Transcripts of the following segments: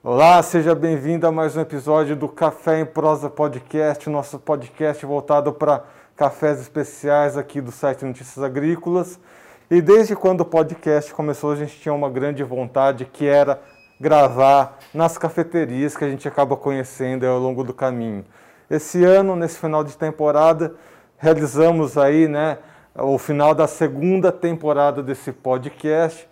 Olá, seja bem-vindo a mais um episódio do Café em Prosa Podcast, nosso podcast voltado para cafés especiais aqui do site Notícias Agrícolas. E desde quando o podcast começou, a gente tinha uma grande vontade que era gravar nas cafeterias que a gente acaba conhecendo ao longo do caminho. Esse ano, nesse final de temporada, realizamos aí, né, o final da segunda temporada desse podcast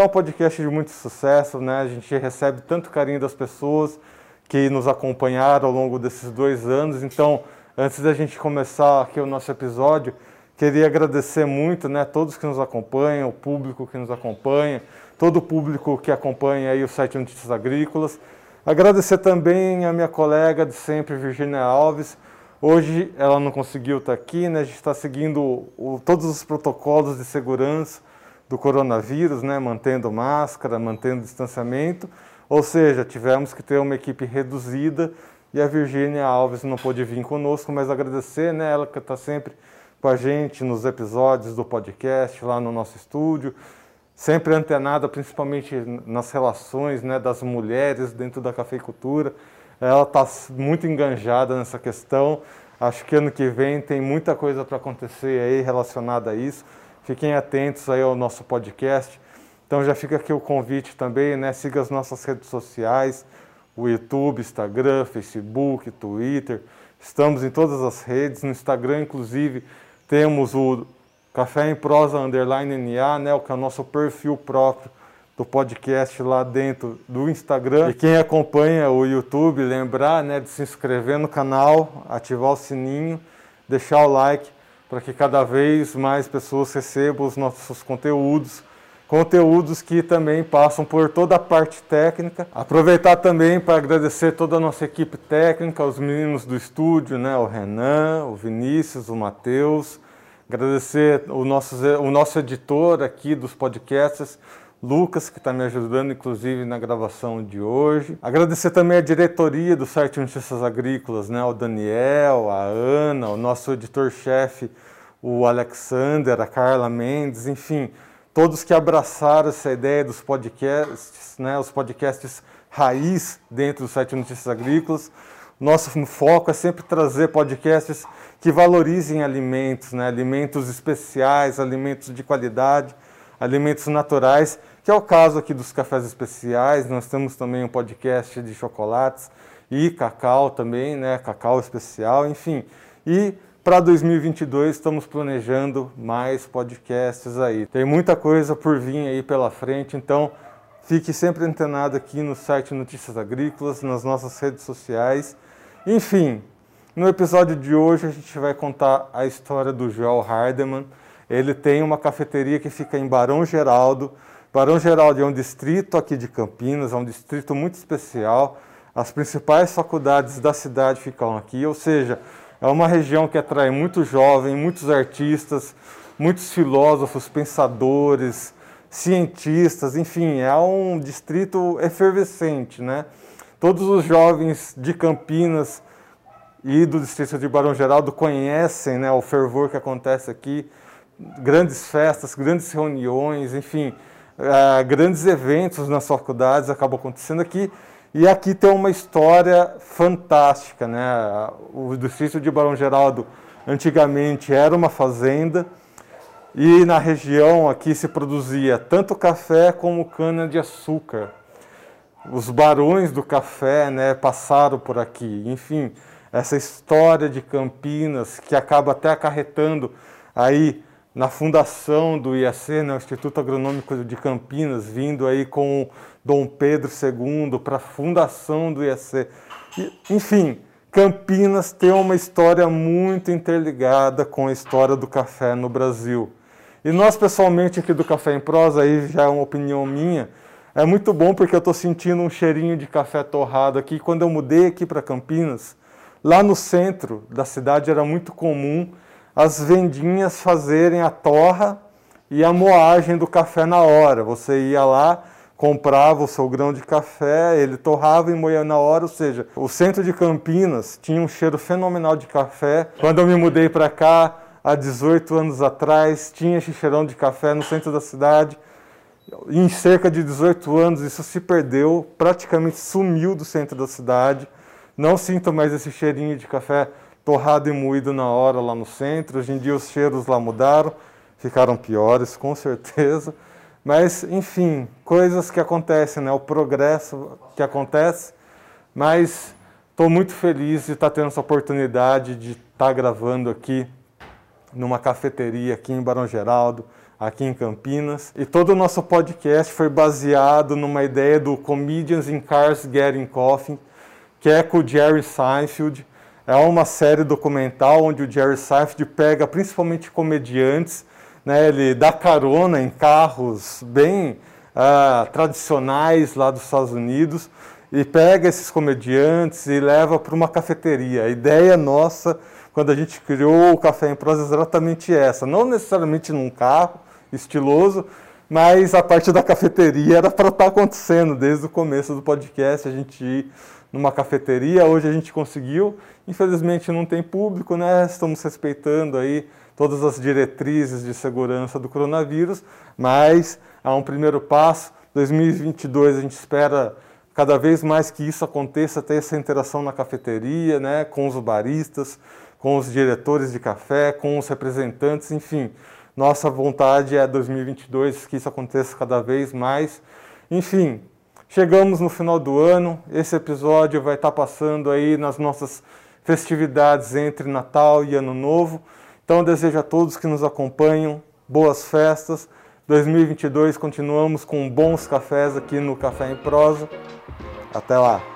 que é um podcast de muito sucesso, né? A gente recebe tanto carinho das pessoas que nos acompanharam ao longo desses dois anos. Então, antes da gente começar aqui o nosso episódio, queria agradecer muito, né, todos que nos acompanham, o público que nos acompanha, todo o público que acompanha aí o site Notícias Agrícolas. Agradecer também a minha colega de sempre, Virginia Alves. Hoje ela não conseguiu estar aqui, né? A gente está seguindo o, todos os protocolos de segurança do coronavírus, né, mantendo máscara, mantendo distanciamento, ou seja, tivemos que ter uma equipe reduzida e a Virgínia Alves não pôde vir conosco, mas agradecer, né, ela que está sempre com a gente nos episódios do podcast, lá no nosso estúdio, sempre antenada principalmente nas relações né, das mulheres dentro da cafeicultura. Ela está muito enganjada nessa questão. Acho que ano que vem tem muita coisa para acontecer aí relacionada a isso. Fiquem atentos aí ao nosso podcast. Então já fica aqui o convite também, né? Siga as nossas redes sociais, o YouTube, Instagram, Facebook, Twitter. Estamos em todas as redes. No Instagram, inclusive, temos o Café em Prosa Underline NA, né? O que é o nosso perfil próprio do podcast lá dentro do Instagram. E quem acompanha o YouTube, lembrar né, de se inscrever no canal, ativar o sininho, deixar o like para que cada vez mais pessoas recebam os nossos conteúdos, conteúdos que também passam por toda a parte técnica. Aproveitar também para agradecer toda a nossa equipe técnica, os meninos do estúdio, né, o Renan, o Vinícius, o Matheus. Agradecer o nosso, o nosso editor aqui dos podcasts, Lucas, que está me ajudando, inclusive, na gravação de hoje. Agradecer também a diretoria do site Notícias Agrícolas, né? o Daniel, a Ana, o nosso editor-chefe, o Alexander, a Carla Mendes, enfim, todos que abraçaram essa ideia dos podcasts, né? os podcasts raiz dentro do site Notícias Agrícolas. Nosso foco é sempre trazer podcasts que valorizem alimentos, né? alimentos especiais, alimentos de qualidade, alimentos naturais que é o caso aqui dos cafés especiais. Nós temos também um podcast de chocolates e cacau também, né? Cacau especial, enfim. E para 2022 estamos planejando mais podcasts aí. Tem muita coisa por vir aí pela frente, então fique sempre antenado aqui no site Notícias Agrícolas, nas nossas redes sociais. Enfim, no episódio de hoje a gente vai contar a história do Joel Hardeman. Ele tem uma cafeteria que fica em Barão Geraldo, Barão Geraldo é um distrito aqui de Campinas, é um distrito muito especial. As principais faculdades da cidade ficam aqui, ou seja, é uma região que atrai muitos jovens, muitos artistas, muitos filósofos, pensadores, cientistas, enfim, é um distrito efervescente, né? Todos os jovens de Campinas e do distrito de Barão Geraldo conhecem né, o fervor que acontece aqui, grandes festas, grandes reuniões, enfim, uh, grandes eventos nas faculdades acabam acontecendo aqui. E aqui tem uma história fantástica, né? O distrito de Barão Geraldo antigamente era uma fazenda e na região aqui se produzia tanto café como cana de açúcar. Os barões do café, né, passaram por aqui. Enfim, essa história de Campinas que acaba até acarretando aí na fundação do IAC, né, o Instituto Agronômico de Campinas, vindo aí com Dom Pedro II para a fundação do IAC. Enfim, Campinas tem uma história muito interligada com a história do café no Brasil. E nós, pessoalmente, aqui do Café em Prosa, aí já é uma opinião minha, é muito bom porque eu estou sentindo um cheirinho de café torrado aqui. Quando eu mudei aqui para Campinas, lá no centro da cidade era muito comum as vendinhas fazerem a torra e a moagem do café na hora. Você ia lá, comprava o seu grão de café, ele torrava e moía na hora, ou seja, o centro de Campinas tinha um cheiro fenomenal de café. Quando eu me mudei para cá, há 18 anos atrás, tinha esse cheirão de café no centro da cidade. em cerca de 18 anos isso se perdeu, praticamente sumiu do centro da cidade. Não sinto mais esse cheirinho de café torrado e moído na hora lá no centro. Hoje em dia os cheiros lá mudaram, ficaram piores, com certeza. Mas, enfim, coisas que acontecem, né? o progresso que acontece. Mas estou muito feliz de estar tendo essa oportunidade de estar gravando aqui numa cafeteria aqui em Barão Geraldo, aqui em Campinas. E todo o nosso podcast foi baseado numa ideia do Comedians in Cars Getting Coffee, que é com o Jerry Seinfeld. É uma série documental onde o Jerry Seinfeld pega principalmente comediantes, né? ele dá carona em carros bem uh, tradicionais lá dos Estados Unidos e pega esses comediantes e leva para uma cafeteria. A ideia nossa, quando a gente criou o Café em Prosa, é exatamente essa. Não necessariamente num carro estiloso, mas a parte da cafeteria era para estar tá acontecendo desde o começo do podcast, a gente ir numa cafeteria. Hoje a gente conseguiu. Infelizmente não tem público, né? Estamos respeitando aí todas as diretrizes de segurança do coronavírus, mas há um primeiro passo. 2022 a gente espera cada vez mais que isso aconteça, ter essa interação na cafeteria, né, com os baristas, com os diretores de café, com os representantes, enfim. Nossa vontade é 2022 que isso aconteça cada vez mais. Enfim, Chegamos no final do ano, esse episódio vai estar passando aí nas nossas festividades entre Natal e Ano Novo. Então desejo a todos que nos acompanham boas festas. 2022 continuamos com bons cafés aqui no Café em Prosa. Até lá.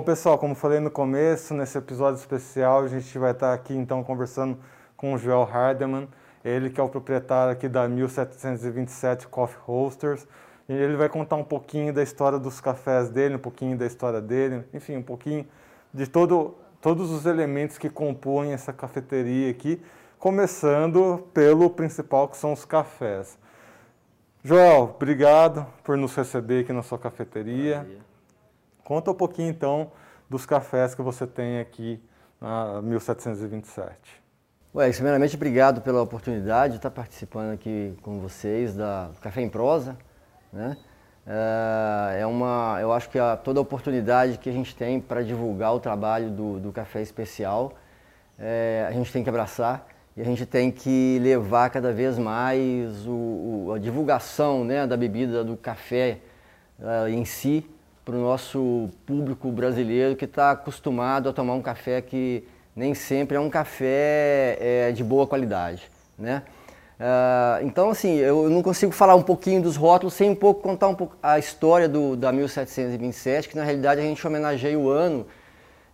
Bom, pessoal, como falei no começo, nesse episódio especial, a gente vai estar aqui então conversando com o Joel Hardeman, ele que é o proprietário aqui da 1727 Coffee Roasters. E ele vai contar um pouquinho da história dos cafés dele, um pouquinho da história dele, enfim, um pouquinho de todo, todos os elementos que compõem essa cafeteria aqui, começando pelo principal que são os cafés. Joel, obrigado por nos receber aqui na sua cafeteria. Conta um pouquinho então dos cafés que você tem aqui na 1727. Ué, primeiramente, obrigado pela oportunidade de estar participando aqui com vocês da Café em Prosa. Né? É, é uma, eu acho que toda a oportunidade que a gente tem para divulgar o trabalho do, do Café Especial, é, a gente tem que abraçar e a gente tem que levar cada vez mais o, o, a divulgação né, da bebida, do café uh, em si, para o nosso público brasileiro que está acostumado a tomar um café que nem sempre é um café é, de boa qualidade, né? Uh, então, assim, eu não consigo falar um pouquinho dos rótulos sem um pouco contar um pouco a história do, da 1727, que na realidade a gente homenageia o ano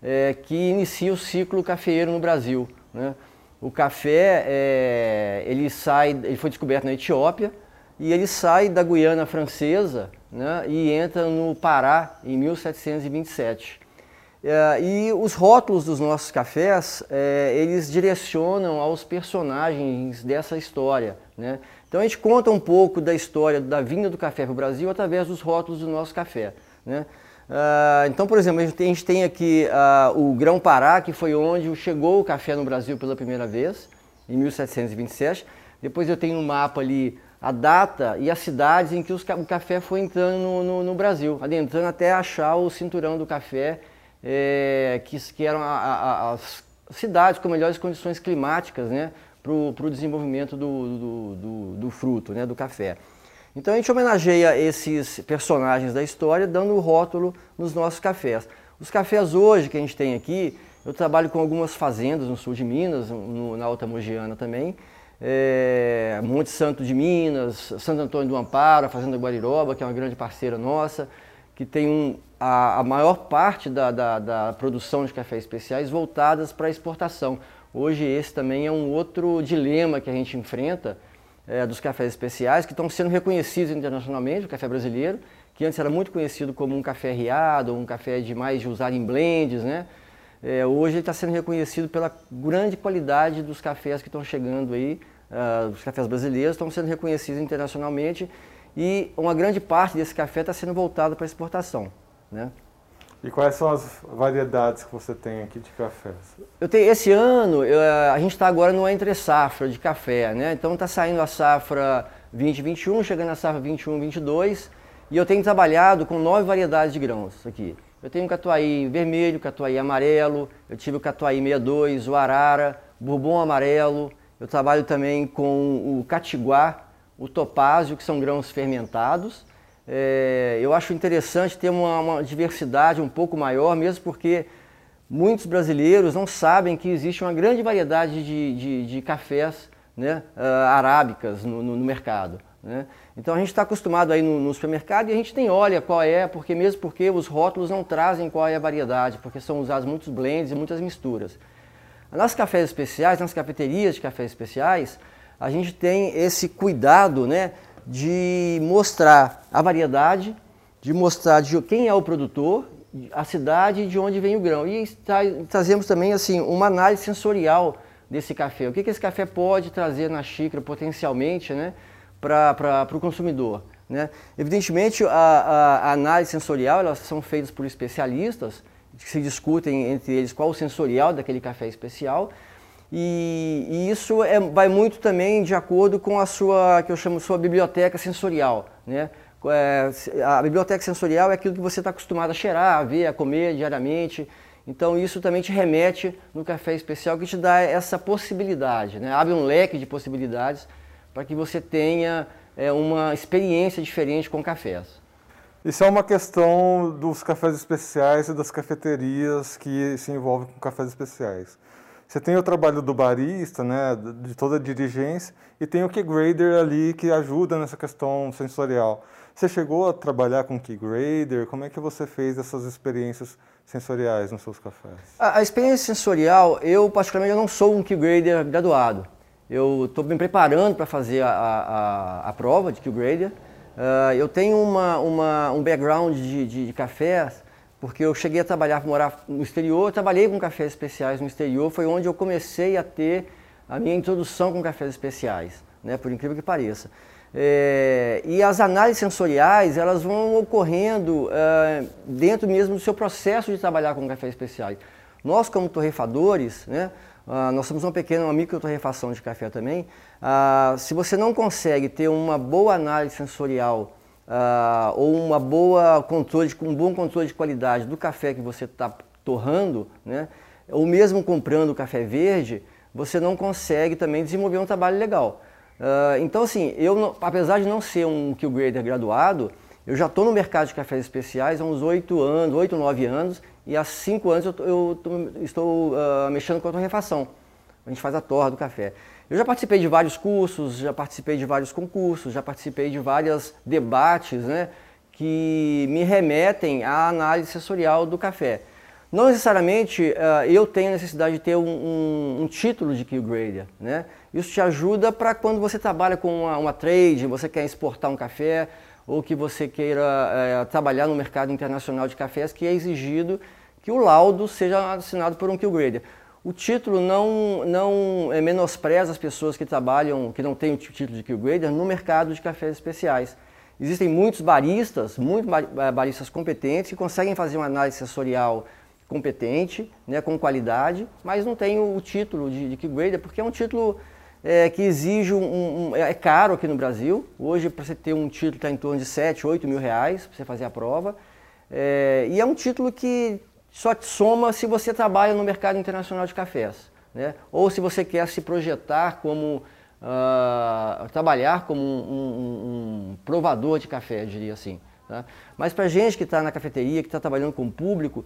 é, que inicia o ciclo cafeeiro no Brasil. Né? O café, é, ele sai, ele foi descoberto na Etiópia e ele sai da Guiana Francesa né, e entra no Pará em 1727. É, e os rótulos dos nossos cafés, é, eles direcionam aos personagens dessa história. Né? Então a gente conta um pouco da história da vinda do café para o Brasil através dos rótulos do nosso café. Né? Uh, então, por exemplo, a gente tem, a gente tem aqui uh, o Grão Pará, que foi onde chegou o café no Brasil pela primeira vez, em 1727. Depois eu tenho um mapa ali a data e as cidades em que os, o café foi entrando no, no, no, Brasil, adentrando até achar o cinturão do café, é, que, que, eram a, a, as cidades com melhores condições climáticas né, para o desenvolvimento do, do, do, do, fruto, né, do café. Então a gente homenageia esses personagens da história dando o rótulo nos nossos cafés. Os cafés hoje que a gente tem aqui, eu trabalho com algumas fazendas no sul de Minas, no, na Alta Mogiana também, é, Monte Santo de Minas, Santo Antônio do Amparo, a Fazenda Guariroba, que é uma grande parceira nossa, que tem um, a, a, maior parte da, da, da, produção de cafés especiais voltadas para exportação. Hoje esse também é um outro dilema que a gente enfrenta é, dos cafés especiais, que estão sendo reconhecidos internacionalmente, o café brasileiro, que antes era muito conhecido como um café riado, um café de mais de usar em blends, né? É, hoje ele está sendo reconhecido pela grande qualidade dos cafés que estão chegando aí, uh, os cafés brasileiros estão sendo reconhecidos internacionalmente e uma grande parte desse café está sendo voltado para exportação. Né? E quais são as variedades que você tem aqui de cafés? Eu tenho, esse ano, eu, a gente está agora numa entre safra de café, né? Então está saindo a safra 2021, chegando a safra 21, 22, e eu tenho trabalhado com nove variedades de grãos aqui. Eu tenho o catuai vermelho, catuai amarelo, eu tive o catuai 62, o arara, bourbon amarelo, eu trabalho também com o catiguá, o topázio, que são grãos fermentados. É, eu acho interessante ter uma, uma, diversidade um pouco maior, mesmo porque muitos brasileiros não sabem que existe uma grande variedade de, de, de cafés né, uh, arábicas no, no, no mercado. Né? Então a gente está acostumado aí no, no, supermercado e a gente nem olha qual é, porque mesmo porque os rótulos não trazem qual é a variedade, porque são usados muitos blends e muitas misturas. Nas cafés especiais, nas cafeterias de cafés especiais, a gente tem esse cuidado né, de mostrar a variedade, de mostrar de quem é o produtor, a cidade de onde vem o grão. E trazemos também assim uma análise sensorial desse café. O que, que esse café pode trazer na xícara potencialmente, né? Para o consumidor. Né? Evidentemente, a, a, a, análise sensorial elas são feitas por especialistas que se discutem entre eles qual o sensorial daquele café especial e, e isso é, vai muito também de acordo com a sua que eu chamo sua biblioteca sensorial, né? É, a biblioteca sensorial é aquilo que você está acostumado a cheirar, a ver, a comer diariamente. Então isso também te remete no café especial que te dá essa possibilidade, né? abre um leque de possibilidades para que você tenha é, uma experiência diferente com cafés. Isso é uma questão dos cafés especiais e das cafeterias que se envolvem com cafés especiais. Você tem o trabalho do barista, né, de toda a dirigência, e tem o key grader ali que ajuda nessa questão sensorial. Você chegou a trabalhar com key grader? Como é que você fez essas experiências sensoriais nos seus cafés? A, a experiência sensorial, eu particularmente eu não sou um key grader graduado. Eu estou me preparando para fazer a, a, a, prova de Q-Grader. Uh, eu tenho uma, uma, um background de, de, de cafés, porque eu cheguei a trabalhar, morar no exterior, trabalhei com cafés especiais no exterior, foi onde eu comecei a ter a minha introdução com cafés especiais, né, por incrível que pareça. É, e as análises sensoriais, elas vão ocorrendo uh, dentro mesmo do seu processo de trabalhar com cafés especiais. Nós, como torrefadores, né, Uh, nós somos uma pequena, uma microtorrefação de café também. Uh, se você não consegue ter uma boa análise sensorial uh, ou uma boa controle, um bom controle de qualidade do café que você está torrando, né, ou mesmo comprando café verde, você não consegue também desenvolver um trabalho legal. então, assim, eu, apesar de não ser um kill grader graduado, eu já estou no mercado de cafés especiais há uns 8 anos, 8, 9 anos, e há cinco anos eu, eu estou uh, mexendo com a torrefação. A gente faz a torra do café. Eu já participei de vários cursos, já participei de vários concursos, já participei de vários debates né, que me remetem à análise sensorial do café. Não necessariamente uh, eu tenho necessidade de ter um, um, um título de Q Grader. Né? Isso te ajuda para quando você trabalha com uma, uma trade, você quer exportar um café, ou que você queira é, trabalhar no mercado internacional de cafés, que é exigido que o laudo seja assinado por um Q-Grader. O título não, não é, menospreza as pessoas que trabalham, que não têm o título de Q-Grader no mercado de cafés especiais. Existem muitos baristas, muitos é, baristas competentes que conseguem fazer uma análise sensorial competente, né, com qualidade, mas não tem o título de, de Q-Grader, porque é um título é, que exige um, um, É caro aqui no Brasil. Hoje, para você ter um título, está em torno de 7, 8 mil reais para você fazer a prova. É, e é um título que só te soma se você trabalha no mercado internacional de cafés. Né? Ou se você quer se projetar como, uh, trabalhar como um, um, um, provador de café, diria assim. Tá? Mas para gente que está na cafeteria, que está trabalhando com o público,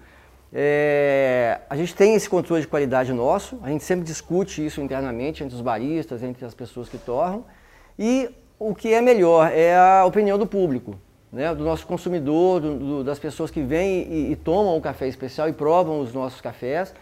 é, a gente tem esse controle de qualidade nosso, a gente sempre discute isso internamente entre os baristas, entre as pessoas que torram, e o que é melhor é a opinião do público né, do nosso consumidor, do, do, das pessoas que vêm e, e, tomam o café especial e provam os nossos cafés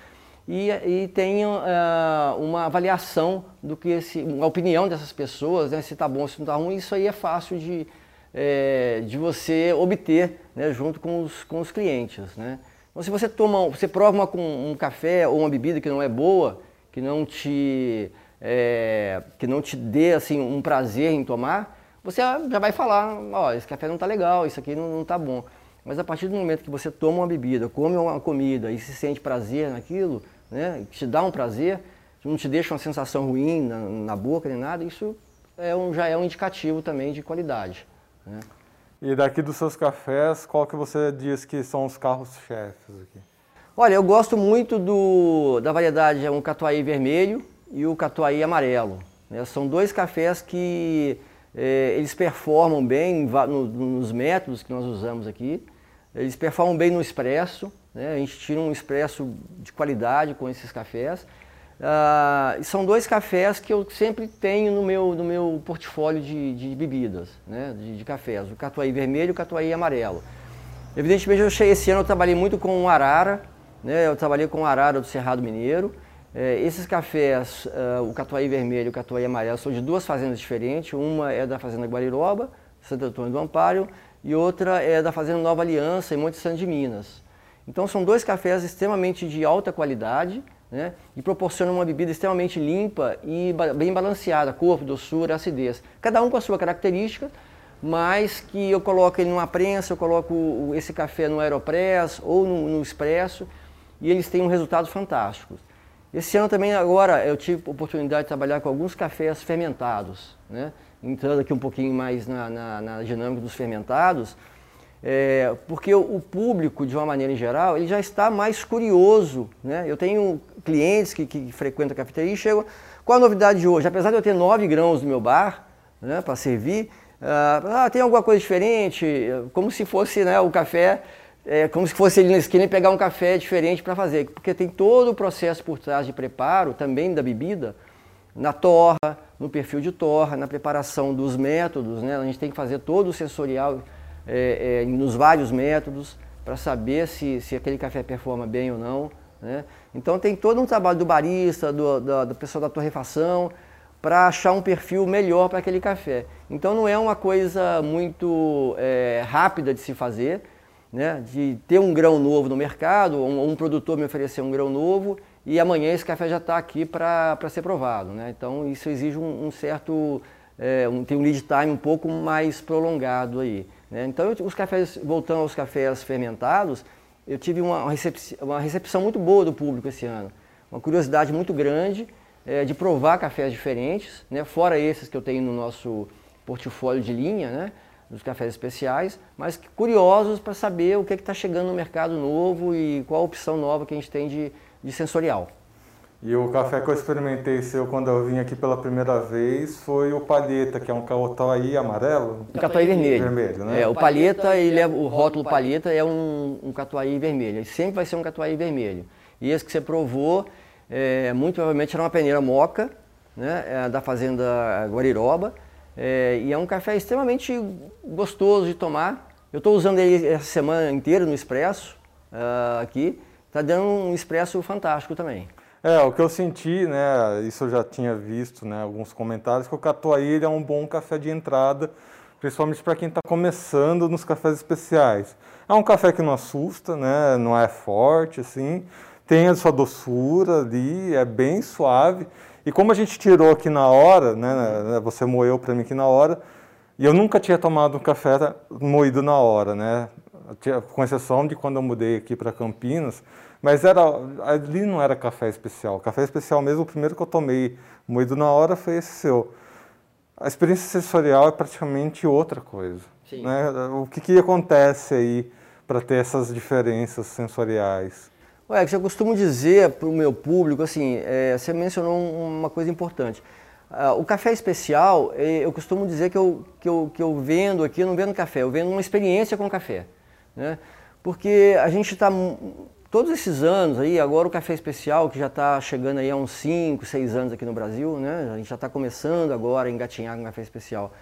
e, e tenham uh, uma avaliação do que esse, uma opinião dessas pessoas, né, se está bom, se não está ruim, isso aí é fácil de, é, de você obter né, junto com os, com os clientes. Né. Então, se você toma, você prova uma, um café ou uma bebida que não é boa, que não te, é, que não te dê assim um prazer em tomar, você já vai falar, ó, oh, esse café não está legal, isso aqui não está bom. Mas a partir do momento que você toma uma bebida, come uma comida e se sente prazer naquilo, né, te dá um prazer, não te deixa uma sensação ruim na, na boca nem nada, isso é um, já é um indicativo também de qualidade. Né? E daqui dos seus cafés, qual que você diz que são os carros-chefes aqui? Olha, eu gosto muito do, da variedade, é um catuai vermelho e o catuai amarelo. Né? São dois cafés que é, eles performam bem no, nos métodos que nós usamos aqui. Eles performam bem no expresso, né? a gente tira um expresso de qualidade com esses cafés. Uh, são dois cafés que eu sempre tenho no meu, no meu portfólio de, de bebidas, né? de, de, cafés, o catuai vermelho e o catuai amarelo. Evidentemente, eu cheguei, esse ano eu trabalhei muito com o arara, né? eu trabalhei com o arara do Cerrado Mineiro. É, esses cafés, uh, o catuai vermelho e o catuai amarelo, são de duas fazendas diferentes. Uma é da fazenda Guariroba, Santo Antônio do Amparo, e outra é da fazenda Nova Aliança, em Monte Santo de Minas. Então, são dois cafés extremamente de alta qualidade, né? e proporciona uma bebida extremamente limpa e bem balanceada, corpo, doçura, acidez. Cada um com a sua característica, mas que eu coloco ele numa prensa, eu coloco esse café no Aeropress ou no, no Expresso e eles têm um resultado fantástico. Esse ano também agora eu tive a oportunidade de trabalhar com alguns cafés fermentados, né? entrando aqui um pouquinho mais na, na, na dinâmica dos fermentados, é, porque o, público, de uma maneira em geral, ele já está mais curioso. Né? Eu tenho clientes que, que frequentam a cafeteria e chegam. Qual a novidade de hoje? Apesar de eu ter 9 grãos no meu bar né, para servir, ah, ah, tem alguma coisa diferente? Como se fosse né, o café, é, como se fosse ele na esquina e pegar um café diferente para fazer. Porque tem todo o processo por trás de preparo, também da bebida, na torra, no perfil de torra, na preparação dos métodos. Né? A gente tem que fazer todo o sensorial é, é, nos vários métodos para saber se, se aquele café performa bem ou não. Né? Então tem todo um trabalho do barista, do, do, do pessoal da torrefação, para achar um perfil melhor para aquele café. Então não é uma coisa muito é, rápida de se fazer, né? de ter um grão novo no mercado, um, um produtor me oferecer um grão novo e amanhã esse café já está aqui para ser provado. Né? Então isso exige um, um certo, é, um, tem um lead time um pouco mais prolongado aí. Né? Então, os cafés, voltando aos cafés fermentados, eu tive uma, recepção, uma recepção muito boa do público esse ano. Uma curiosidade muito grande é, de provar cafés diferentes, né? fora esses que eu tenho no nosso portfólio de linha, né? dos cafés especiais, mas curiosos para saber o que é está chegando no mercado novo e qual a opção nova que a gente tem de, de sensorial. E o café que eu experimentei seu quando eu vim aqui pela primeira vez foi o palheta, que é um catuai amarelo. O catuai vermelho. Vermelho, né? É, o palheta, ele é, o rótulo palheta é um, um catuai vermelho. Ele sempre vai ser um catuai vermelho. E esse que você provou, é, muito provavelmente era uma peneira moca, né, é, da fazenda Guariroba. É, e é um café extremamente gostoso de tomar. Eu estou usando ele essa semana inteira no expresso uh, aqui. Está dando um expresso fantástico também. É, o que eu senti, né, isso eu já tinha visto, né, alguns comentários, que o Catuaí é um bom café de entrada, principalmente para quem está começando nos cafés especiais. É um café que não assusta, né, não é forte, assim, tem a sua doçura ali, é bem suave. E como a gente tirou aqui na hora, né, né você moeu para mim aqui na hora, e eu nunca tinha tomado um café moído na hora, né, com exceção de quando eu mudei aqui para Campinas, mas era, ali não era café especial. Café especial mesmo, o primeiro que eu tomei moído na hora foi esse seu. A experiência sensorial é praticamente outra coisa. Né? O que, que acontece aí para ter essas diferenças sensoriais? Ué, que eu costumo dizer para o meu público, assim, é, você mencionou uma coisa importante. Uh, o café especial, é, eu costumo dizer que eu, que, eu, que eu vendo aqui, eu não vendo café, eu vendo uma experiência com café. Né? Porque a gente está todos esses anos aí, agora o café especial, que já está chegando aí há uns 5, 6 anos aqui no Brasil, né? A gente já está começando agora a engatinhar com café especial.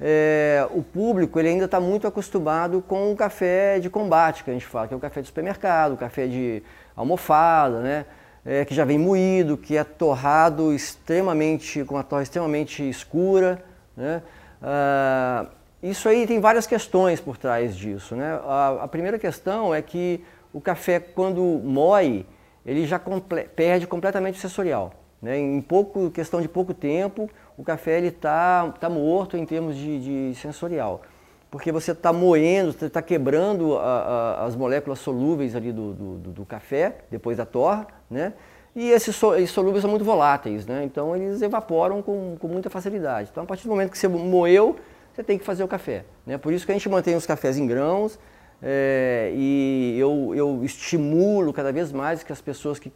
É, o público ele ainda está muito acostumado com o café de combate, que a gente fala, que é o café de supermercado, o café de almofada, né? É, que já vem moído, que é torrado extremamente, com uma torre extremamente escura, né? Ah, isso aí tem várias questões por trás disso, né? A, a primeira questão é que o café quando moe, ele já comple perde completamente o sensorial. Né? Em pouco, questão de pouco tempo, o café está tá morto em termos de, de sensorial. Porque você está moendo, você está quebrando a, a, as moléculas solúveis ali do, do, do, café, depois da torra, né? E esses, solúveis são muito voláteis, né? Então eles evaporam com, com muita facilidade. Então a partir do momento que você moeu, você tem que fazer o café. Né? Por isso que a gente mantém os cafés em grãos é, e eu, eu estimulo cada vez mais que as pessoas que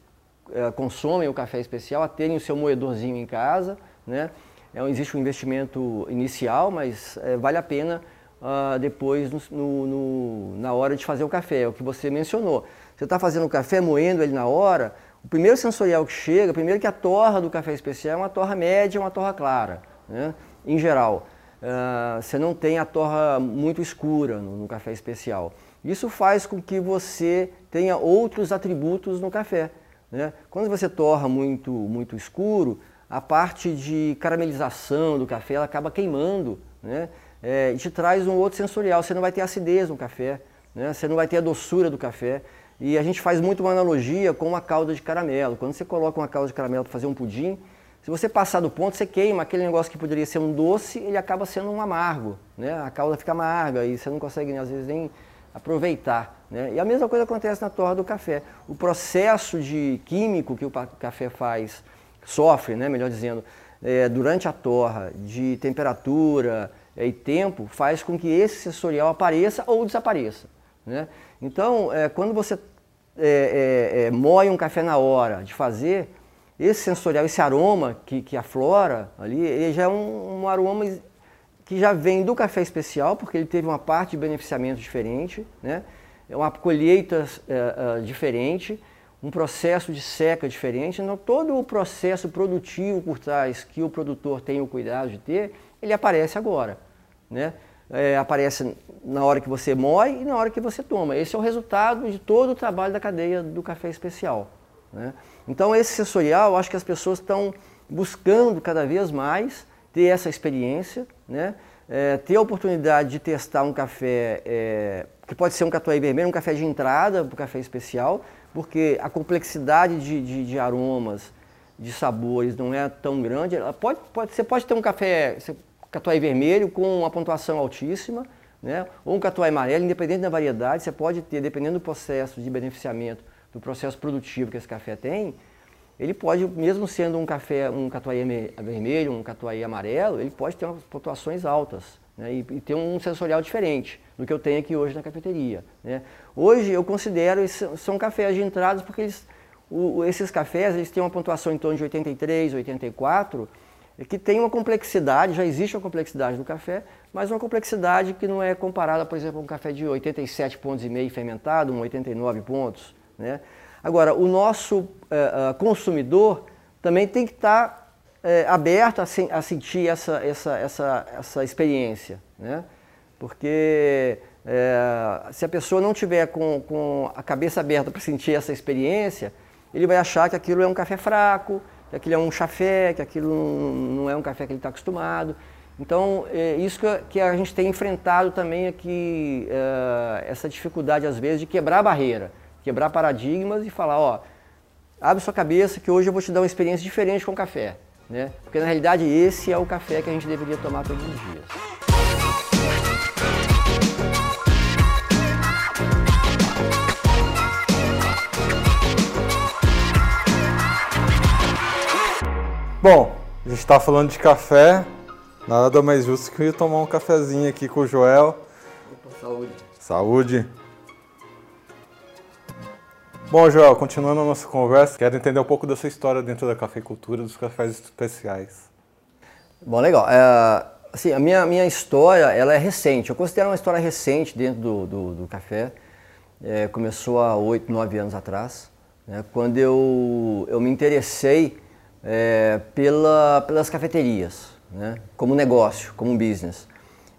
é, consomem o café especial a terem o seu moedorzinho em casa. Né? É, existe um investimento inicial, mas é, vale a pena uh, depois no, no, no, na hora de fazer o café, é o que você mencionou. Você está fazendo o café, moendo ele na hora, o primeiro sensorial que chega, primeiro que a torra do café especial é uma torra média, uma torra clara, né? em geral. Uh, você não tem a torra muito escura no, no, café especial. Isso faz com que você tenha outros atributos no café. Né? Quando você torra muito, muito escuro, a parte de caramelização do café ela acaba queimando né? É, e te traz um outro sensorial. Você não vai ter acidez no café, né? você não vai ter a doçura do café. E a gente faz muito uma analogia com uma calda de caramelo. Quando você coloca uma calda de caramelo para fazer um pudim, se você passar do ponto, você queima. Aquele negócio que poderia ser um doce, ele acaba sendo um amargo. Né? A calda fica amarga e você não consegue, às vezes, nem aproveitar. Né? E a mesma coisa acontece na torra do café. O processo de químico que o café faz, sofre, né, melhor dizendo, é, durante a torra, de temperatura é, e tempo, faz com que esse sensorial apareça ou desapareça. Né? Então, é, quando você é, é, é, moe um café na hora de fazer, esse sensorial, esse aroma que, que aflora ali, ele já é um, um, aroma que já vem do café especial, porque ele teve uma parte de beneficiamento diferente, né? é uma colheita é, é, diferente, um processo de seca diferente. Então, todo o processo produtivo por trás que o produtor tem o cuidado de ter, ele aparece agora. Né? é, aparece na hora que você moe e na hora que você toma. Esse é o resultado de todo o trabalho da cadeia do café especial. Né? Então, esse sensorial, acho que as pessoas estão buscando cada vez mais ter essa experiência, né? É, ter a oportunidade de testar um café, é, que pode ser um catuai vermelho, um café de entrada o café especial, porque a complexidade de, de, de, aromas, de sabores não é tão grande. Pode, pode, você pode ter um café, catuai vermelho com uma pontuação altíssima, né? ou um catuai amarelo, independente da variedade, você pode ter, dependendo do processo de beneficiamento, do processo produtivo que esse café tem, ele pode, mesmo sendo um café, um catuai vermelho, um catuai amarelo, ele pode ter umas pontuações altas né? e, e, ter um sensorial diferente do que eu tenho aqui hoje na cafeteria. Né? Hoje eu considero esses são cafés de entradas porque eles, o, esses cafés eles têm uma pontuação em torno de 83, 84, que tem uma complexidade, já existe uma complexidade do café, mas uma complexidade que não é comparada, por exemplo, a um café de 87 pontos e meio fermentado, um 89 pontos. Né? Agora, o nosso uh, consumidor também tem que estar tá, uh, aberto a, se, a, sentir essa, essa, essa, essa experiência, né? porque se a pessoa não tiver com, com a cabeça aberta para sentir essa experiência, ele vai achar que aquilo é um café fraco, que aquilo é um chafé, que aquilo não é um café que ele está acostumado. Então, é isso que a gente tem enfrentado também aqui, é, essa dificuldade às vezes de quebrar a barreira, quebrar paradigmas e falar, ó, abre sua cabeça que hoje eu vou te dar uma experiência diferente com o café. Né? Porque na realidade esse é o café que a gente deveria tomar todos os dias. Bom, a gente está falando de café, nada mais justo que eu ir tomar um cafezinho aqui com o Joel. Saúde. Saúde. Bom, Joel, continuando a nossa conversa, quero entender um pouco da sua história dentro da cafeicultura, dos cafés especiais. Bom, legal. É, assim, a minha, minha história ela é recente. Eu considero uma história recente dentro do, do, do café. É, começou há oito, nove anos atrás, né, quando eu, eu me interessei é, pela, pelas cafeterias, né? como negócio, como business.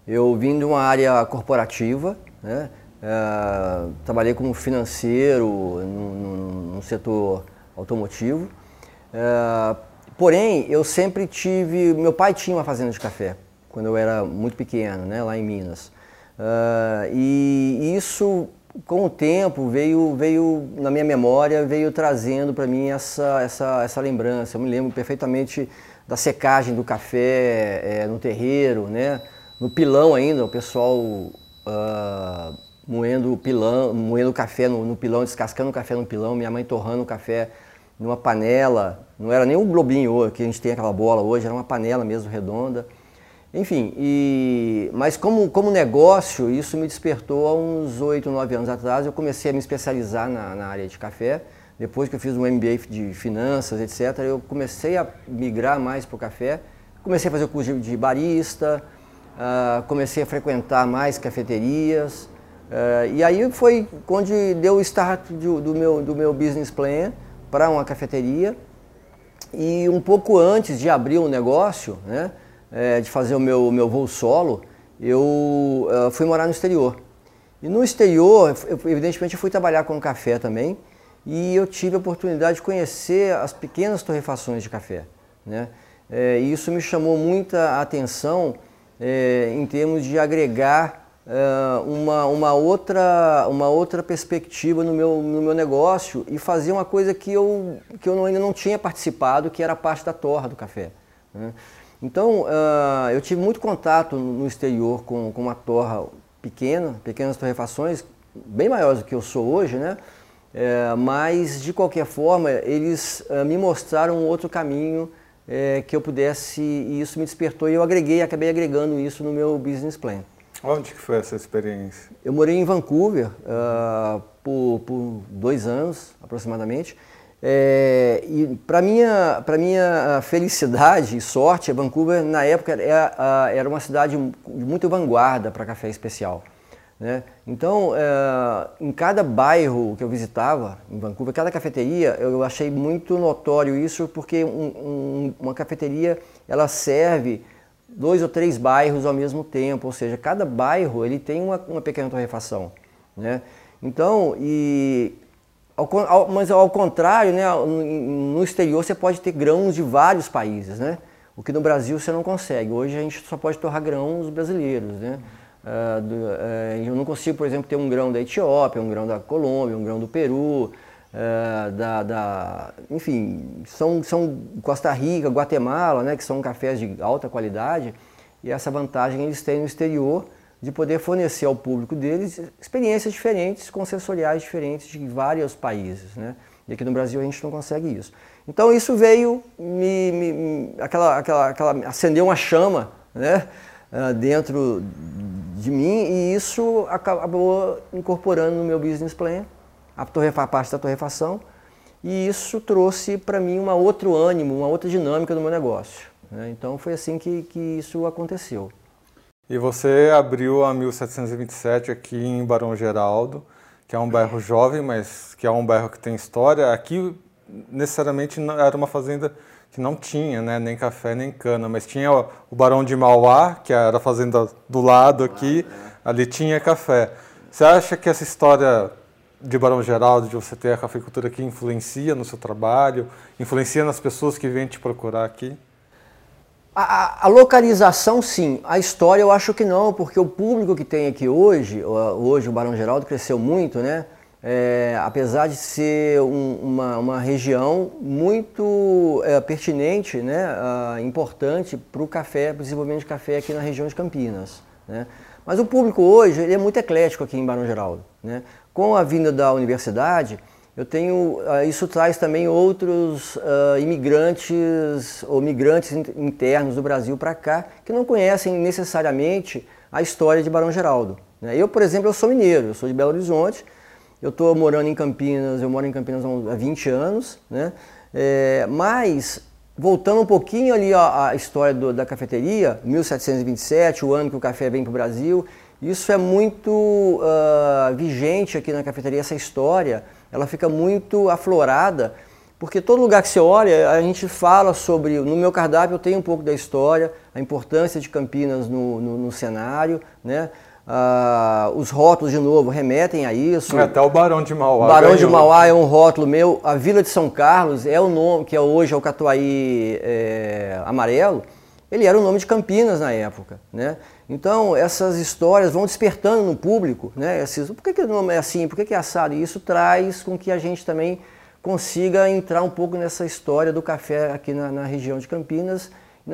Eu vim de uma área corporativa, né? É, trabalhei como financeiro no, no, setor automotivo, é, porém eu sempre tive, meu pai tinha uma fazenda de café quando eu era muito pequeno, né? lá em Minas. Uh, e isso com o tempo veio, veio na minha memória, veio trazendo para mim essa, essa, essa lembrança. Eu me lembro perfeitamente da secagem do café é, no terreiro, né? no pilão ainda, o pessoal uh, moendo pilão, moendo café no, no, pilão, descascando o café no pilão, minha mãe torrando o café numa panela, não era nem um globinho que a gente tem aquela bola hoje, era uma panela mesmo redonda. Enfim, e, mas como, como negócio, isso me despertou há uns 8, 9 anos atrás. Eu comecei a me especializar na, na área de café. Depois que eu fiz um MBA de finanças, etc., eu comecei a migrar mais para o café. Comecei a fazer o curso de barista, uh, comecei a frequentar mais cafeterias. Uh, e aí foi onde deu o start do, do, meu, do meu business plan para uma cafeteria. E um pouco antes de abrir o um negócio, né, é, de fazer o meu, meu voo solo, eu uh, fui morar no exterior. E no exterior, eu, evidentemente, eu fui trabalhar com café também e eu tive a oportunidade de conhecer as pequenas torrefações de café. Né? É, e isso me chamou muita atenção é, em termos de agregar uma, uma, outra, uma outra perspectiva no meu, no meu negócio e fazer uma coisa que eu, que eu ainda não tinha participado, que era a parte da torra do café. Né? Então, uh, eu tive muito contato no exterior com, com uma torra pequena, pequenas torrefações, bem maiores do que eu sou hoje, né? É, mas, de qualquer forma, eles me mostraram um outro caminho é, que eu pudesse, e isso me despertou e eu agreguei, acabei agregando isso no meu business plan. Onde que foi essa experiência? Eu morei em Vancouver uh, por, por dois anos, aproximadamente, é, e para minha, para minha ah, felicidade e sorte, Vancouver na época era, ah, era uma cidade de muito vanguarda para café especial. Né? Então, é, em cada bairro que eu visitava em Vancouver, cada cafeteria, eu achei muito notório isso, porque um, um, uma cafeteria ela serve dois ou três bairros ao mesmo tempo, ou seja, cada bairro ele tem uma, uma pequena torrefação. Né? Então, e ao, mas ao contrário, né, no exterior você pode ter grãos de vários países, né? O que no Brasil você não consegue. Hoje a gente só pode torrar grãos brasileiros, né? Uh, do, uh, eu não consigo, por exemplo, ter um grão da Etiópia, um grão da Colômbia, um grão do Peru, uh, da, da, enfim, são, são Costa Rica, Guatemala, né, que são cafés de alta qualidade, e essa vantagem eles têm no exterior de poder fornecer ao público deles experiências diferentes, concessoriais diferentes de vários países. Né? E aqui no Brasil a gente não consegue isso. Então isso veio, me, me aquela, aquela, aquela, acendeu uma chama né? Uh, dentro de mim e isso acabou incorporando no meu business plan a, torrefa, parte da torrefação e isso trouxe para mim um outro ânimo, uma outra dinâmica do meu negócio. Né? Então foi assim que, que isso aconteceu. E você abriu a 1727 aqui em Barão Geraldo, que é um bairro jovem, mas que é um bairro que tem história. Aqui, necessariamente, era uma fazenda que não tinha né, nem café nem cana, mas tinha o Barão de Mauá, que era a fazenda do lado aqui, ali tinha café. Você acha que essa história de Barão Geraldo, de você ter a cafeicultura aqui, influencia no seu trabalho, influencia nas pessoas que vêm te procurar aqui? A, a, localização, sim. A história, eu acho que não, porque o público que tem aqui hoje, hoje o Barão Geraldo cresceu muito, né? É, apesar de ser um, uma, uma, região muito é, pertinente, né, uh, importante para o café, para o desenvolvimento de café aqui na região de Campinas. Né? Mas o público hoje ele é muito eclético aqui em Barão Geraldo. Né? Com a vinda da universidade, eu tenho, ah, isso traz também outros uh, imigrantes ou migrantes internos do Brasil para cá que não conhecem necessariamente a história de Barão Geraldo. Né? Eu, por exemplo, eu sou mineiro, eu sou de Belo Horizonte, eu estou morando em Campinas, eu moro em Campinas há 20 anos, né? É, mas voltando um pouquinho ali à, história do, da cafeteria, 1727, o ano que o café vem para o Brasil, isso é muito uh, vigente aqui na cafeteria, essa história ela fica muito aflorada, porque todo lugar que você olha, a gente fala sobre. No meu cardápio eu tenho um pouco da história, a importância de Campinas no, no, no cenário, né? Ah, os rótulos, de novo, remetem a isso. É, até o Barão de Mauá. Barão ganhou. de Mauá é um rótulo meu. A Vila de São Carlos é o nome, que é hoje é o Catuaí é, amarelo. Ele era o nome de Campinas na época, né? Então essas histórias vão despertando no público, né? Esses, por que, que o nome é assim? Por que, que é assado? E isso traz com que a gente também consiga entrar um pouco nessa história do café aqui na, na região de Campinas,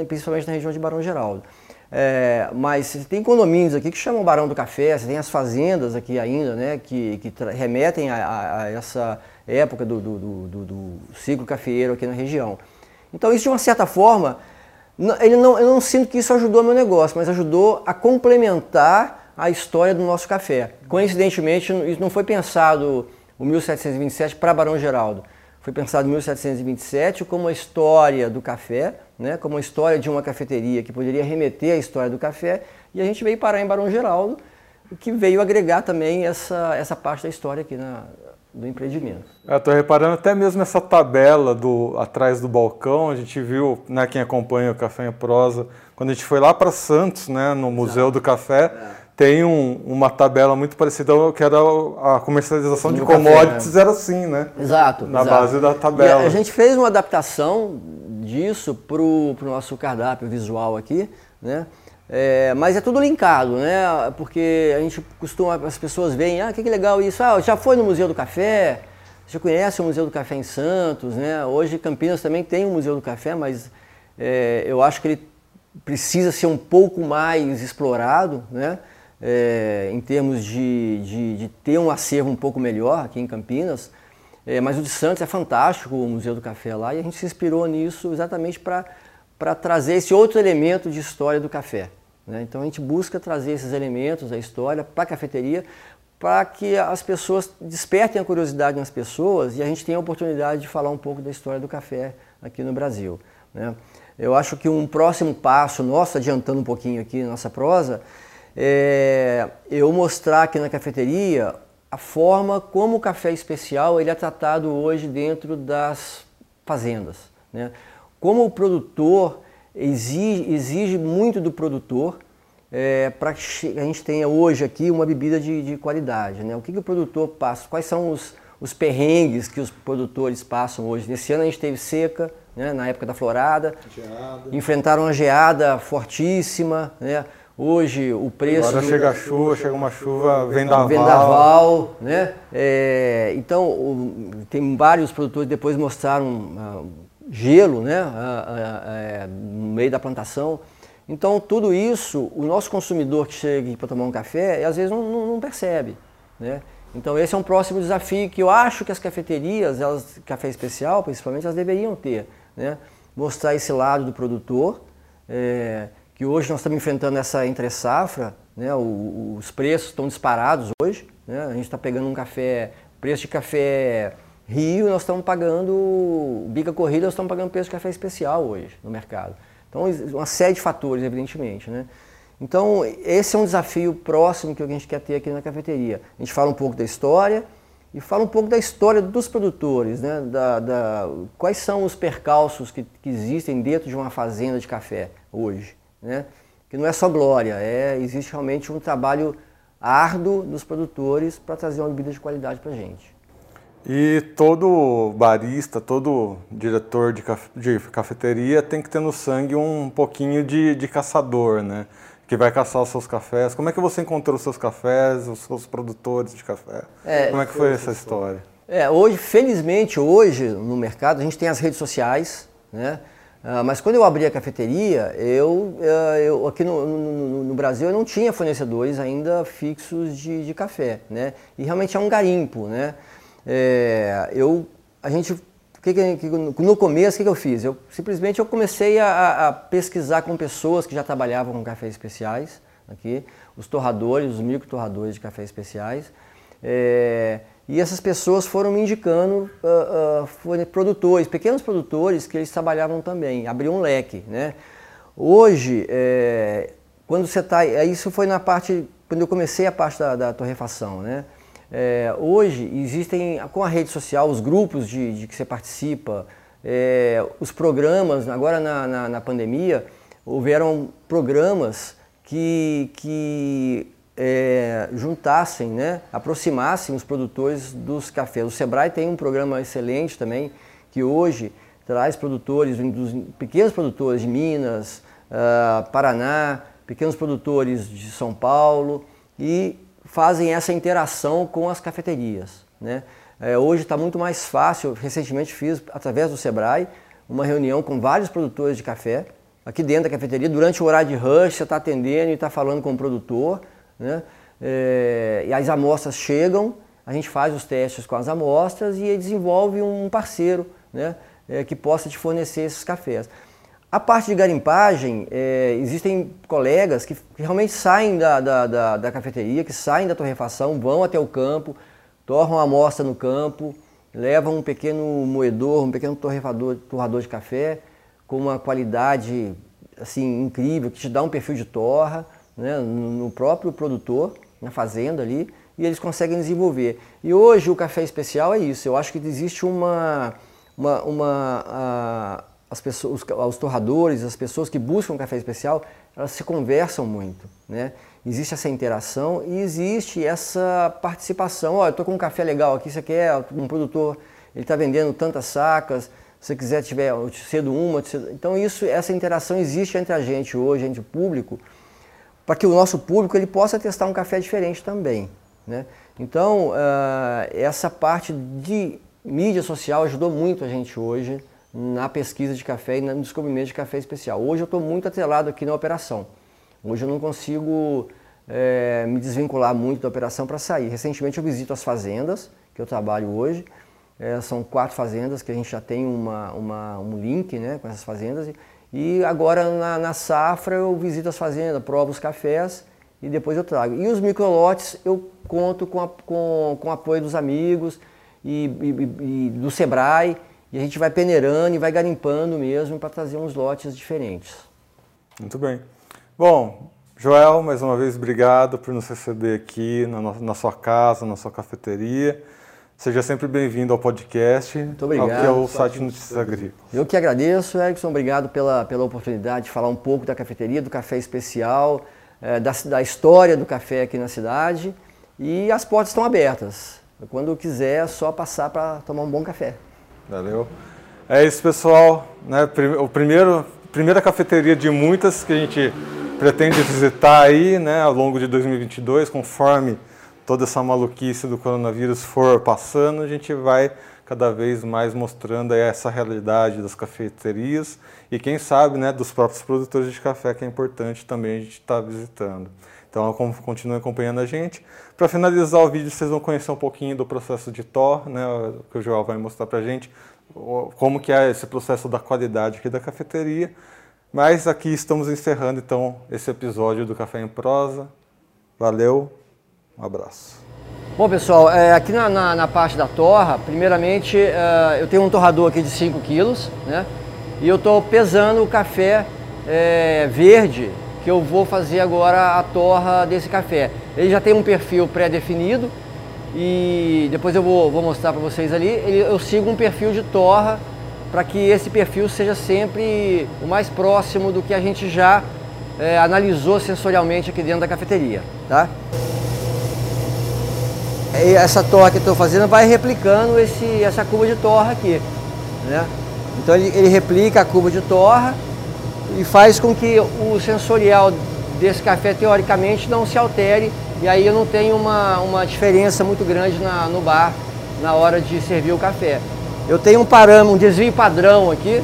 principalmente na região de Barão Geraldo. É, mas tem condomínios aqui que chamam Barão do Café, você tem as fazendas aqui ainda, né, que, que remetem a, a, a, essa época do, do, do, do, ciclo cafeeiro aqui na região. Então isso de uma certa forma, ele não, eu não sinto que isso ajudou meu negócio, mas ajudou a complementar a história do nosso café. Coincidentemente, isso não foi pensado o 1727 para Barão Geraldo. Foi pensado em 1727 como a história do café, né, como a história de uma cafeteria que poderia remeter à história do café, e a gente veio parar em Barão Geraldo, que veio agregar também essa, essa parte da história aqui na, do empreendimento. Estou reparando até mesmo essa tabela do atrás do balcão, a gente viu, né, quem acompanha o Café em Prosa, quando a gente foi lá para Santos, né, no Museu Exato. do Café, é tem um, uma tabela muito parecida que era a comercialização de commodities, café, né? era assim, né? Exato. Na exato. base da tabela. E a gente fez uma adaptação disso para o nosso cardápio visual aqui, né? É, mas é tudo linkado, né? Porque a gente costuma, as pessoas veem, ah, que, que legal isso, ah, já foi no Museu do Café, você conhece o Museu do Café em Santos, né? Hoje Campinas também tem um Museu do Café, mas é, eu acho que ele precisa ser um pouco mais explorado, né? é, em termos de, de, de, ter um acervo um pouco melhor aqui em Campinas. É, mas o de Santos é fantástico, o Museu do Café lá, e a gente se inspirou nisso exatamente para trazer esse outro elemento de história do café. Né? Então a gente busca trazer esses elementos da história para a cafeteria, para que as pessoas despertem a curiosidade nas pessoas e a gente tenha a oportunidade de falar um pouco da história do café aqui no Brasil. Né? Eu acho que um próximo passo nosso, adiantando um pouquinho aqui nossa prosa, é, eu mostrar aqui na cafeteria a forma como o café especial ele é tratado hoje dentro das fazendas. Né? Como o produtor exige, exige muito do produtor é, para que a gente tenha hoje aqui uma bebida de, de qualidade. Né? O que, que, o produtor passa? Quais são os, os perrengues que os produtores passam hoje? Nesse ano a gente teve seca, né? na época da florada, geada. enfrentaram uma geada fortíssima, né? Hoje o preço. Agora do... chega a chuva, chega uma chuva vendaval. Vendaval, né? É, então tem vários produtores depois mostraram uh, gelo, né? No meio da plantação. Então tudo isso, o nosso consumidor que chega para tomar um café, às vezes não, não, não, percebe, né? Então esse é um próximo desafio que eu acho que as cafeterias, elas, café especial principalmente, elas deveriam ter, né? Mostrar esse lado do produtor. É, que hoje nós estamos enfrentando essa entre safra, né? Os preços estão disparados hoje, né? A gente está pegando um café, preço de café Rio, nós estamos pagando, bica corrida, nós estamos pagando preço de café especial hoje no mercado. Então, uma série de fatores, evidentemente, né? Então, esse é um desafio próximo que a gente quer ter aqui na cafeteria. A gente fala um pouco da história e fala um pouco da história dos produtores, né? Da, da quais são os percalços que, que existem dentro de uma fazenda de café hoje né? que não é só glória, é, existe realmente um trabalho árduo dos produtores para trazer uma bebida de qualidade para a gente. E todo barista, todo diretor de, caf de, cafeteria tem que ter no sangue um pouquinho de, de caçador, né? Que vai caçar os seus cafés. Como é que você encontrou os seus cafés, os seus produtores de café? É, Como é que foi essa história? É, hoje, felizmente, hoje no mercado a gente tem as redes sociais, né? Ah, mas quando eu abri a cafeteria, eu, ah, eu aqui no, no, no, Brasil eu não tinha fornecedores ainda fixos de, de café, né? E realmente é um garimpo, né? É, eu, a gente, que que, no começo, o que, que, eu fiz? Eu simplesmente eu comecei a, a, pesquisar com pessoas que já trabalhavam com cafés especiais aqui, os torradores, os micro torradores de café especiais. É, e essas pessoas foram me indicando uh, uh, produtores, pequenos produtores que eles trabalhavam também, abriu um leque. Né? Hoje, é, quando você está. Isso foi na parte. Quando eu comecei a parte da, da torrefação. Né? É, hoje existem, com a rede social, os grupos de, de que você participa, é, os programas, agora na, na, na pandemia, houveram programas que, que é, juntassem, né, aproximassem os produtores dos cafés. O Sebrae tem um programa excelente também, que hoje traz produtores, pequenos produtores de Minas, uh, Paraná, pequenos produtores de São Paulo e fazem essa interação com as cafeterias. Né? É, hoje está muito mais fácil, recentemente fiz, através do Sebrae, uma reunião com vários produtores de café, aqui dentro da cafeteria, durante o horário de rush, você está atendendo e está falando com o produtor, né? É, e as amostras chegam, a gente faz os testes com as amostras e desenvolve um parceiro né? É, que possa te fornecer esses cafés. A parte de garimpagem, é, existem colegas que realmente saem da, da, da, da, cafeteria, que saem da torrefação, vão até o campo, torram a amostra no campo, levam um pequeno moedor, um pequeno torrefador, torrador de café, com uma qualidade assim incrível, que te dá um perfil de torra né, no próprio produtor, na fazenda ali, e eles conseguem desenvolver. E hoje o café especial é isso, eu acho que existe uma... uma, uma a, as pessoas, os, torradores, as pessoas que buscam café especial, elas se conversam muito, né? Existe essa interação e existe essa participação. Olha, eu estou com um café legal aqui, você quer? Um produtor, ele está vendendo tantas sacas, se você quiser tiver, eu te cedo uma, te cedo... então isso, essa interação existe entre a gente hoje, entre o público, para que o nosso público ele possa testar um café diferente também, né? Então, uh, essa parte de mídia social ajudou muito a gente hoje na pesquisa de café e no descobrimento de café especial. Hoje eu estou muito atrelado aqui na operação. Hoje eu não consigo é, me desvincular muito da operação para sair. Recentemente eu visito as fazendas que eu trabalho hoje. É, são quatro fazendas que a gente já tem uma, uma, um link né, com essas fazendas. E agora na, na safra eu visito as fazendas, provo os cafés e depois eu trago. E os microlotes eu conto com, a, com, com o apoio dos amigos e, e, e do Sebrae e a gente vai peneirando e vai garimpando mesmo para trazer uns lotes diferentes. Muito bem. Bom, Joel, mais uma vez obrigado por nos receber aqui na, na sua casa, na sua cafeteria. Seja sempre bem-vindo ao podcast. Muito obrigado. Aqui é o site Notícias Agrícolas. Eu que agradeço, Erickson. Obrigado pela, pela oportunidade de falar um pouco da cafeteria, do café especial, é, da, da história do café aqui na cidade. E as portas estão abertas. Quando quiser, é só passar para tomar um bom café. Valeu. É isso, pessoal. Né? O primeiro, primeira cafeteria de muitas que a gente pretende visitar aí, né, ao longo de 2022, conforme toda essa maluquice do coronavírus for passando, a gente vai cada vez mais mostrando essa realidade das cafeterias e quem sabe, né, dos próprios produtores de café que é importante também a gente estar tá visitando. Então continue acompanhando a gente. Para finalizar o vídeo, vocês vão conhecer um pouquinho do processo de TOR, né, que o Joel vai mostrar para a gente, como que é esse processo da qualidade aqui da cafeteria. Mas aqui estamos encerrando então esse episódio do Café em Prosa. Valeu, um abraço. Bom pessoal, é, aqui na, na, na, parte da torra, primeiramente é, eu tenho um torrador aqui de 5 quilos, né? E eu estou pesando o café é, verde que eu vou fazer agora a torra desse café. Ele já tem um perfil pré-definido e depois eu vou, vou mostrar para vocês ali. Ele, eu sigo um perfil de torra para que esse perfil seja sempre o mais próximo do que a gente já é, analisou sensorialmente aqui dentro da cafeteria. Tá? E essa torra que eu estou fazendo vai replicando esse, essa curva de torra aqui. Né? Então ele, ele replica a curva de torra e faz com que o sensorial desse café, teoricamente, não se altere e aí eu não tenho uma, uma diferença muito grande na, no bar na hora de servir o café. Eu tenho um parâmetro, um desvio padrão aqui,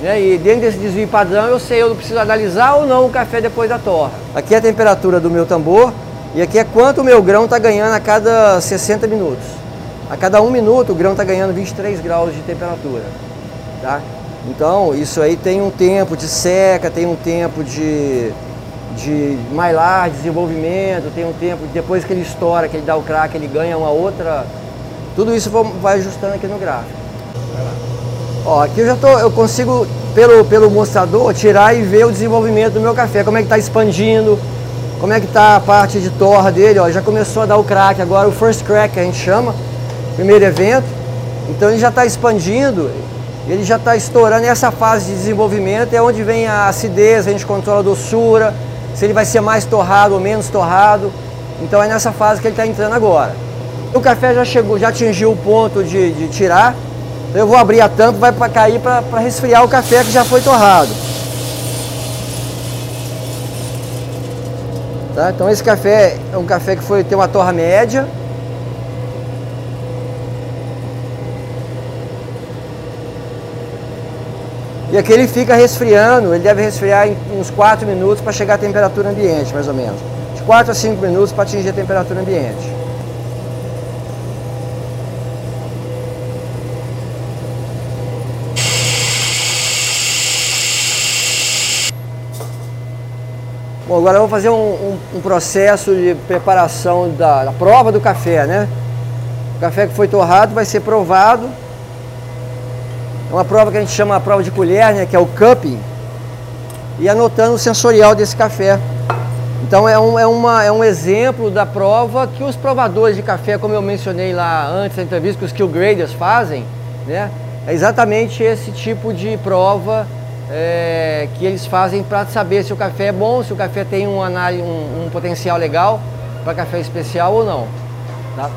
né? e dentro desse desvio padrão eu sei, eu preciso analisar ou não o café depois da torra. Aqui é a temperatura do meu tambor e aqui é quanto o meu grão está ganhando a cada 60 minutos. A cada um minuto o grão está ganhando 23 graus de temperatura. Tá? Então, isso aí tem um tempo de seca, tem um tempo de, de mailar, desenvolvimento, tem um tempo, depois que ele estoura, que ele dá o crack, ele ganha uma outra. Tudo isso vai ajustando aqui no gráfico. Ó, aqui eu já tô, eu consigo, pelo, pelo mostrador, tirar e ver o desenvolvimento do meu café, como é que está expandindo, como é que está a parte de torra dele, ó, já começou a dar o crack, agora o first crack que a gente chama, primeiro evento, então ele já está expandindo, ele já está estourando. E essa fase de desenvolvimento é onde vem a acidez, a gente controla a doçura, se ele vai ser mais torrado ou menos torrado. Então é nessa fase que ele está entrando agora. O café já chegou, já atingiu o ponto de, de tirar. Então, eu vou abrir a tampa, vai para cair para resfriar o café que já foi torrado. Tá? Então esse café é um café que foi ter uma torra média. E aqui ele fica resfriando, ele deve resfriar em uns 4 minutos para chegar à temperatura ambiente, mais ou menos. De 4 a 5 minutos para atingir a temperatura ambiente. Bom, agora eu vou fazer um, um, um processo de preparação da, da, prova do café, né? O café que foi torrado vai ser provado. Uma prova que a gente chama a prova de colher, né? Que é o cupping. E anotando o sensorial desse café. Então é um, é, uma, é um exemplo da prova que os provadores de café, como eu mencionei lá antes da entrevista, que os skill graders fazem, né? É exatamente esse tipo de prova é, que eles fazem para saber se o café é bom, se o café tem um, um, um potencial legal para café especial ou não. Tá?